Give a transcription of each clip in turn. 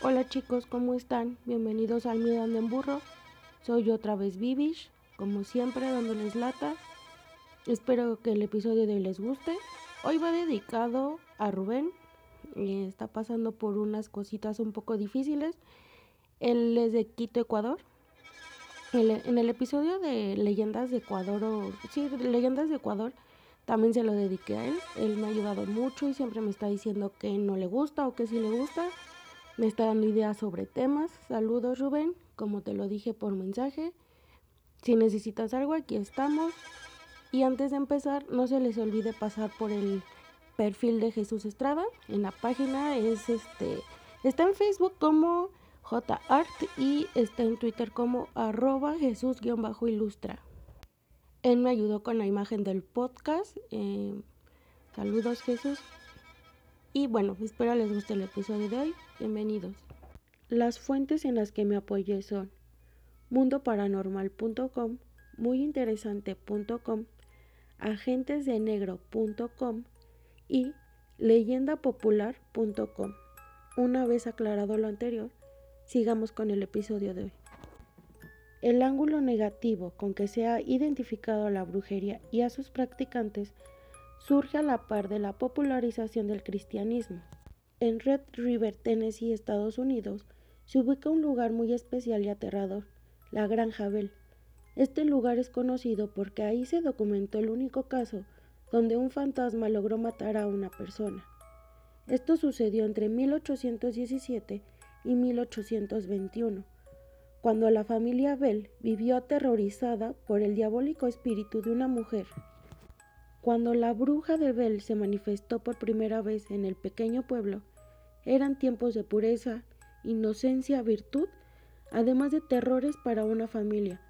Hola chicos, ¿cómo están? Bienvenidos al Miedo en Burro. Soy otra vez Vivish, como siempre dándoles lata. Espero que el episodio de hoy les guste. Hoy va dedicado a Rubén. está pasando por unas cositas un poco difíciles. Él es de Quito, Ecuador. en el episodio de Leyendas de Ecuador, o sí, Leyendas de Ecuador, también se lo dediqué a él. Él me ha ayudado mucho y siempre me está diciendo que no le gusta o que sí le gusta me está dando ideas sobre temas. Saludos Rubén, como te lo dije por mensaje. Si necesitas algo, aquí estamos. Y antes de empezar, no se les olvide pasar por el perfil de Jesús Estrada. En la página es este. Está en Facebook como JArt y está en Twitter como arroba Jesús-ilustra. Él me ayudó con la imagen del podcast. Eh, saludos Jesús. Y bueno, espero les guste el episodio de hoy. Bienvenidos. Las fuentes en las que me apoyé son mundoparanormal.com, muyinteresante.com, agentesdenegro.com y leyendapopular.com. Una vez aclarado lo anterior, sigamos con el episodio de hoy. El ángulo negativo con que se ha identificado a la brujería y a sus practicantes surge a la par de la popularización del cristianismo. En Red River, Tennessee, Estados Unidos, se ubica un lugar muy especial y aterrador, la Granja Bell. Este lugar es conocido porque ahí se documentó el único caso donde un fantasma logró matar a una persona. Esto sucedió entre 1817 y 1821, cuando la familia Bell vivió aterrorizada por el diabólico espíritu de una mujer cuando la bruja de Bell se manifestó por primera vez en el pequeño pueblo, eran tiempos de pureza, inocencia, virtud, además de terrores para una familia,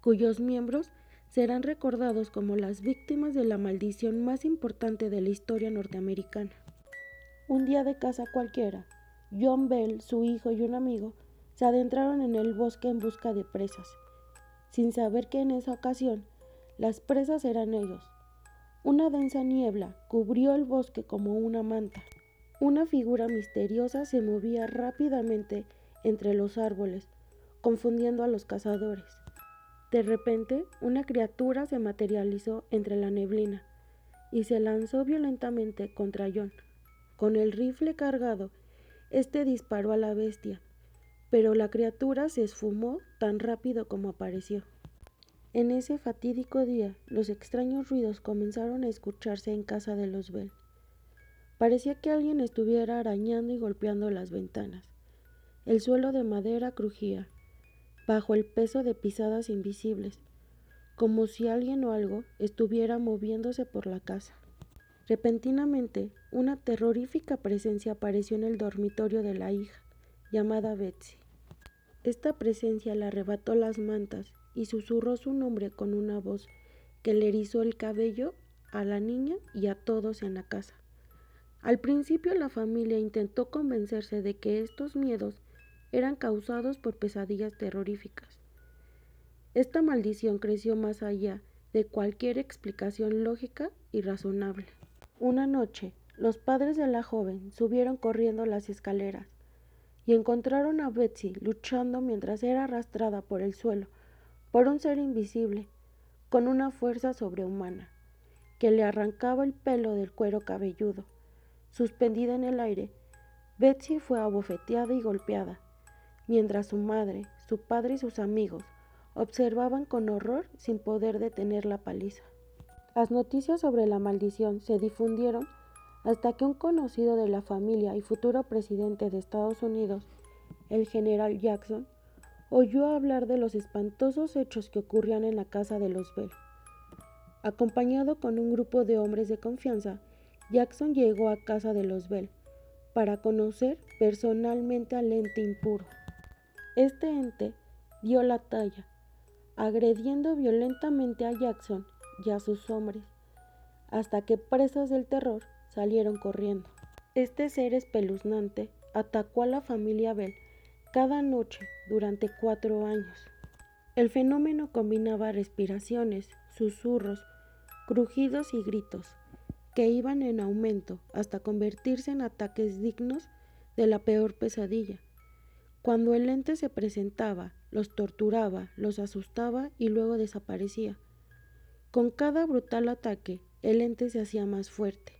cuyos miembros serán recordados como las víctimas de la maldición más importante de la historia norteamericana. Un día de casa cualquiera, John Bell, su hijo y un amigo se adentraron en el bosque en busca de presas, sin saber que en esa ocasión las presas eran ellos, una densa niebla cubrió el bosque como una manta. Una figura misteriosa se movía rápidamente entre los árboles, confundiendo a los cazadores. De repente, una criatura se materializó entre la neblina y se lanzó violentamente contra John. Con el rifle cargado, este disparó a la bestia, pero la criatura se esfumó tan rápido como apareció. En ese fatídico día, los extraños ruidos comenzaron a escucharse en casa de los Bell. Parecía que alguien estuviera arañando y golpeando las ventanas. El suelo de madera crujía, bajo el peso de pisadas invisibles, como si alguien o algo estuviera moviéndose por la casa. Repentinamente, una terrorífica presencia apareció en el dormitorio de la hija, llamada Betsy. Esta presencia le arrebató las mantas y susurró su nombre con una voz que le erizó el cabello a la niña y a todos en la casa. Al principio la familia intentó convencerse de que estos miedos eran causados por pesadillas terroríficas. Esta maldición creció más allá de cualquier explicación lógica y razonable. Una noche, los padres de la joven subieron corriendo las escaleras y encontraron a Betsy luchando mientras era arrastrada por el suelo por un ser invisible, con una fuerza sobrehumana, que le arrancaba el pelo del cuero cabelludo. Suspendida en el aire, Betsy fue abofeteada y golpeada, mientras su madre, su padre y sus amigos observaban con horror sin poder detener la paliza. Las noticias sobre la maldición se difundieron hasta que un conocido de la familia y futuro presidente de Estados Unidos, el general Jackson, oyó hablar de los espantosos hechos que ocurrían en la casa de los Bell. Acompañado con un grupo de hombres de confianza, Jackson llegó a casa de los Bell para conocer personalmente al ente impuro. Este ente dio la talla, agrediendo violentamente a Jackson y a sus hombres, hasta que presas del terror salieron corriendo. Este ser espeluznante atacó a la familia Bell cada noche durante cuatro años. El fenómeno combinaba respiraciones, susurros, crujidos y gritos, que iban en aumento hasta convertirse en ataques dignos de la peor pesadilla. Cuando el ente se presentaba, los torturaba, los asustaba y luego desaparecía. Con cada brutal ataque, el ente se hacía más fuerte.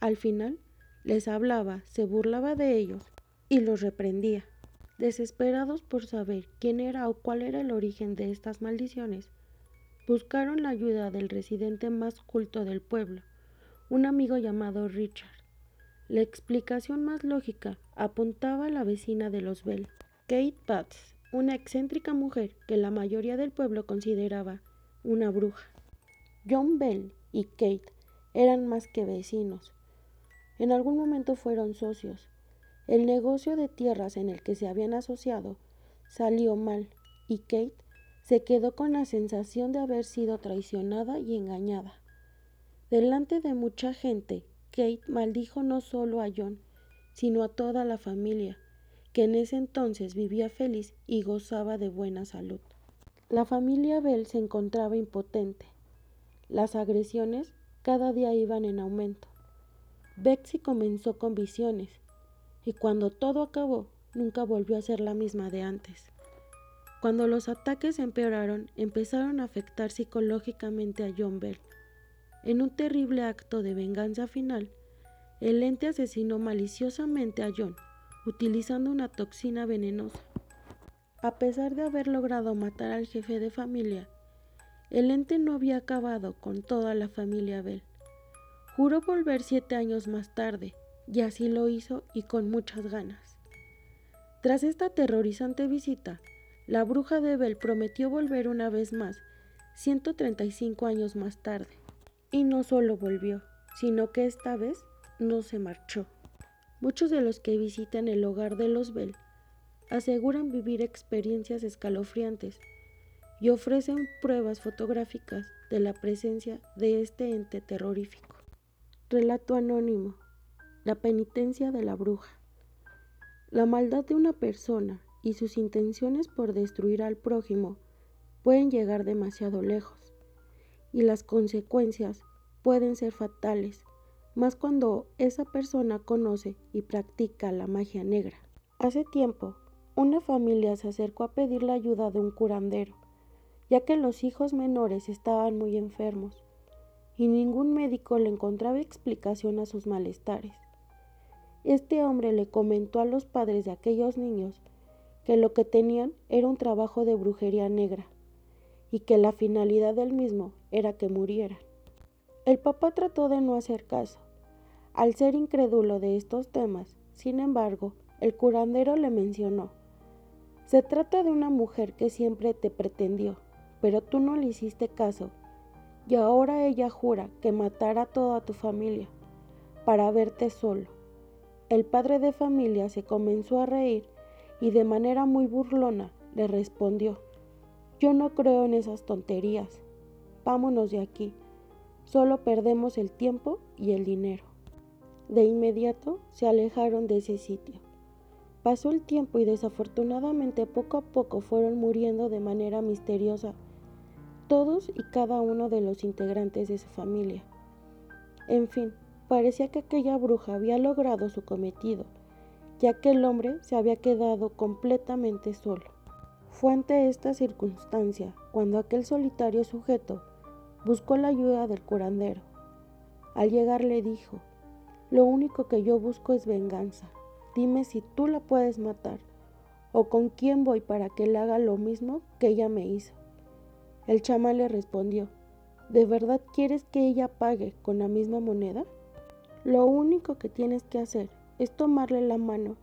Al final, les hablaba, se burlaba de ellos y los reprendía. Desesperados por saber quién era o cuál era el origen de estas maldiciones, buscaron la ayuda del residente más culto del pueblo, un amigo llamado Richard. La explicación más lógica apuntaba a la vecina de los Bell, Kate Batts, una excéntrica mujer que la mayoría del pueblo consideraba una bruja. John Bell y Kate eran más que vecinos. En algún momento fueron socios. El negocio de tierras en el que se habían asociado salió mal y Kate se quedó con la sensación de haber sido traicionada y engañada. Delante de mucha gente, Kate maldijo no solo a John, sino a toda la familia, que en ese entonces vivía feliz y gozaba de buena salud. La familia Bell se encontraba impotente. Las agresiones cada día iban en aumento. Betsy comenzó con visiones y cuando todo acabó nunca volvió a ser la misma de antes. Cuando los ataques empeoraron, empezaron a afectar psicológicamente a John Bell. En un terrible acto de venganza final, el ente asesinó maliciosamente a John, utilizando una toxina venenosa. A pesar de haber logrado matar al jefe de familia, el ente no había acabado con toda la familia Bell. Juró volver siete años más tarde, y así lo hizo y con muchas ganas. Tras esta aterrorizante visita, la bruja de Bell prometió volver una vez más, 135 años más tarde. Y no solo volvió, sino que esta vez no se marchó. Muchos de los que visitan el hogar de los Bell aseguran vivir experiencias escalofriantes y ofrecen pruebas fotográficas de la presencia de este ente terrorífico. Relato anónimo. La penitencia de la bruja. La maldad de una persona y sus intenciones por destruir al prójimo pueden llegar demasiado lejos y las consecuencias pueden ser fatales, más cuando esa persona conoce y practica la magia negra. Hace tiempo, una familia se acercó a pedir la ayuda de un curandero ya que los hijos menores estaban muy enfermos y ningún médico le encontraba explicación a sus malestares. Este hombre le comentó a los padres de aquellos niños que lo que tenían era un trabajo de brujería negra y que la finalidad del mismo era que murieran. El papá trató de no hacer caso. Al ser incrédulo de estos temas, sin embargo, el curandero le mencionó, se trata de una mujer que siempre te pretendió pero tú no le hiciste caso, y ahora ella jura que matará a toda tu familia para verte solo. El padre de familia se comenzó a reír y de manera muy burlona le respondió, yo no creo en esas tonterías, vámonos de aquí, solo perdemos el tiempo y el dinero. De inmediato se alejaron de ese sitio. Pasó el tiempo y desafortunadamente poco a poco fueron muriendo de manera misteriosa todos y cada uno de los integrantes de su familia. En fin, parecía que aquella bruja había logrado su cometido, ya que el hombre se había quedado completamente solo. Fue ante esta circunstancia cuando aquel solitario sujeto buscó la ayuda del curandero. Al llegar le dijo, lo único que yo busco es venganza. Dime si tú la puedes matar o con quién voy para que él haga lo mismo que ella me hizo. El chamán le respondió, ¿de verdad quieres que ella pague con la misma moneda? Lo único que tienes que hacer es tomarle la mano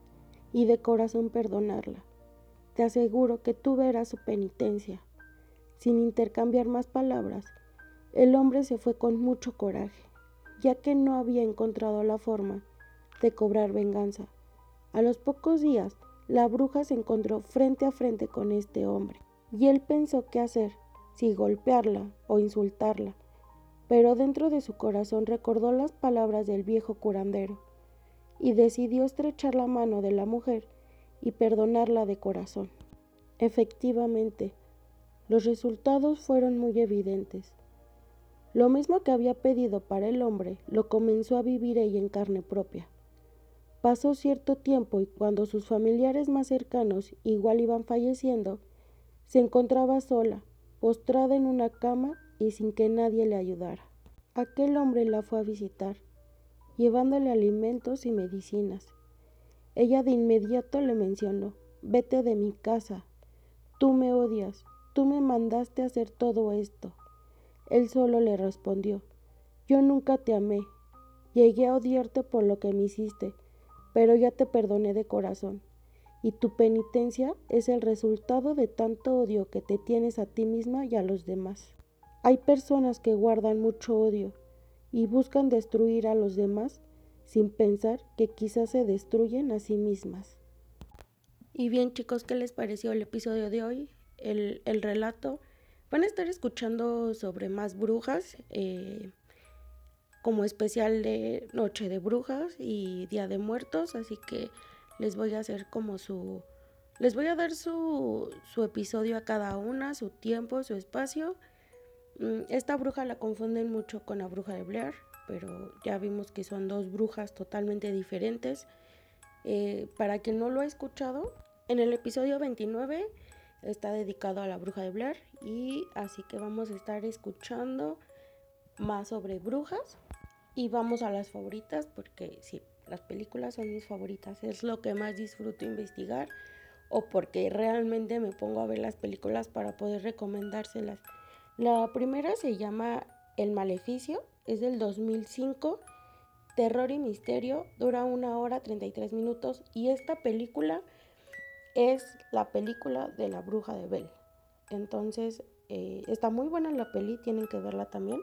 y de corazón perdonarla. Te aseguro que tú verás su penitencia. Sin intercambiar más palabras, el hombre se fue con mucho coraje, ya que no había encontrado la forma de cobrar venganza. A los pocos días, la bruja se encontró frente a frente con este hombre, y él pensó qué hacer si golpearla o insultarla, pero dentro de su corazón recordó las palabras del viejo curandero y decidió estrechar la mano de la mujer y perdonarla de corazón. Efectivamente, los resultados fueron muy evidentes. Lo mismo que había pedido para el hombre lo comenzó a vivir ella en carne propia. Pasó cierto tiempo y cuando sus familiares más cercanos igual iban falleciendo, se encontraba sola, postrada en una cama y sin que nadie le ayudara. Aquel hombre la fue a visitar, llevándole alimentos y medicinas. Ella de inmediato le mencionó, vete de mi casa, tú me odias, tú me mandaste hacer todo esto. Él solo le respondió, yo nunca te amé, llegué a odiarte por lo que me hiciste, pero ya te perdoné de corazón, y tu penitencia es el resultado de tanto odio que te tienes a ti misma y a los demás. Hay personas que guardan mucho odio y buscan destruir a los demás sin pensar que quizás se destruyen a sí mismas. Y bien chicos, ¿qué les pareció el episodio de hoy? El, relato. Van a estar escuchando sobre más brujas, eh, como especial de Noche de Brujas y Día de Muertos, así que les voy a hacer como su... Les voy a dar su, su episodio a cada una, su tiempo, su espacio esta bruja la confunden mucho con la bruja de Blair, pero ya vimos que son dos brujas totalmente diferentes. Eh, para quien no lo ha escuchado, en el episodio 29 está dedicado a la bruja de Blair y así que vamos a estar escuchando más sobre brujas y vamos a las favoritas porque sí, las películas son mis favoritas, es lo que más disfruto investigar o porque realmente me pongo a ver las películas para poder recomendárselas. La primera se llama El Maleficio, es del 2005, terror y misterio, dura una hora 33 minutos y esta película es la película de la bruja de Bell. Entonces, eh, está muy buena la peli, tienen que verla también.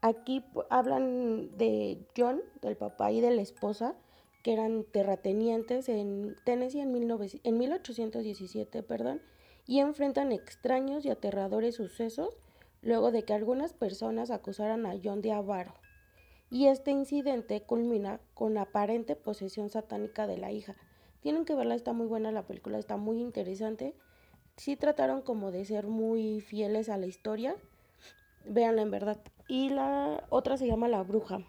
Aquí hablan de John, del papá y de la esposa, que eran terratenientes en Tennessee en, en 1817, perdón, y enfrentan extraños y aterradores sucesos luego de que algunas personas acusaran a John de avaro. Y este incidente culmina con aparente posesión satánica de la hija. Tienen que verla, está muy buena la película, está muy interesante. Sí trataron como de ser muy fieles a la historia. Véanla en verdad. Y la otra se llama La Bruja.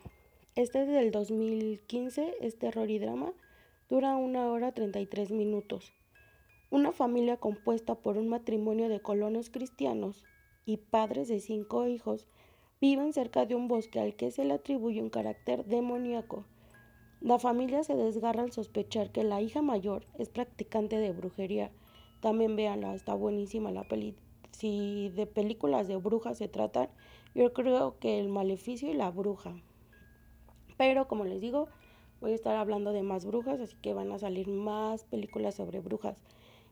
Este es del 2015, es terror y drama. Dura una hora 33 minutos. Una familia compuesta por un matrimonio de colonos cristianos y padres de cinco hijos viven cerca de un bosque al que se le atribuye un carácter demoníaco. La familia se desgarra al sospechar que la hija mayor es practicante de brujería. También véanla, está buenísima la peli. Si de películas de brujas se tratan, yo creo que el maleficio y la bruja. Pero como les digo, voy a estar hablando de más brujas, así que van a salir más películas sobre brujas.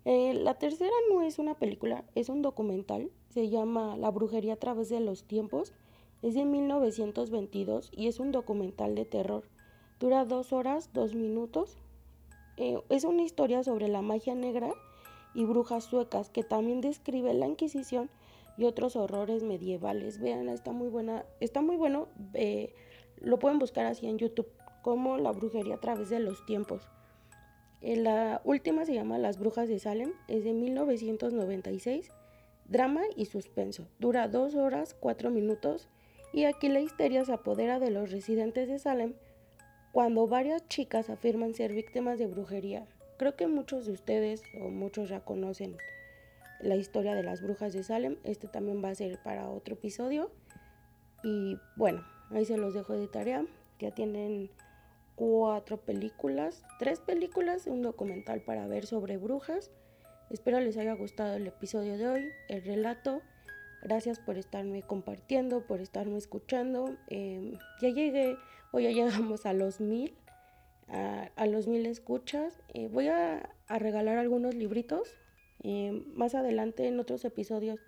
Eh, la tercera no es una película, es un documental. Se llama La brujería a través de los tiempos. Es de 1922 y es un documental de terror. Dura dos horas, dos minutos. Eh, es una historia sobre la magia negra y brujas suecas que también describe la Inquisición y otros horrores medievales. Vean, está muy buena, está muy bueno. Eh, lo pueden buscar así en YouTube como La brujería a través de los tiempos. Eh, la última se llama Las Brujas de Salem, es de 1996, drama y suspenso. Dura dos horas, cuatro minutos y aquí la histeria se apodera de los residentes de Salem cuando varias chicas afirman ser víctimas de brujería. Creo que muchos de ustedes o muchos ya conocen la historia de las brujas de Salem. Este también va a ser para otro episodio. Y bueno, ahí se los dejo de tarea. Ya tienen cuatro películas, tres películas, un documental para ver sobre brujas. Espero les haya gustado el episodio de hoy, el relato. Gracias por estarme compartiendo, por estarme escuchando. Em, ya llegué, hoy ya llegamos a los mil, a, los mil escuchas. Eh, voy a, regalar algunos libritos. Em, más adelante en otros episodios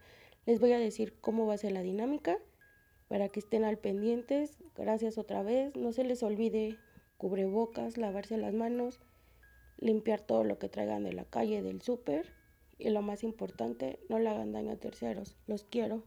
les voy a decir cómo va a ser la dinámica para que estén al pendientes. Gracias otra vez. No se les olvide cubrebocas, lavarse las manos, limpiar todo lo que traigan de la calle, del súper y lo más importante, no le hagan daño a terceros. Los quiero.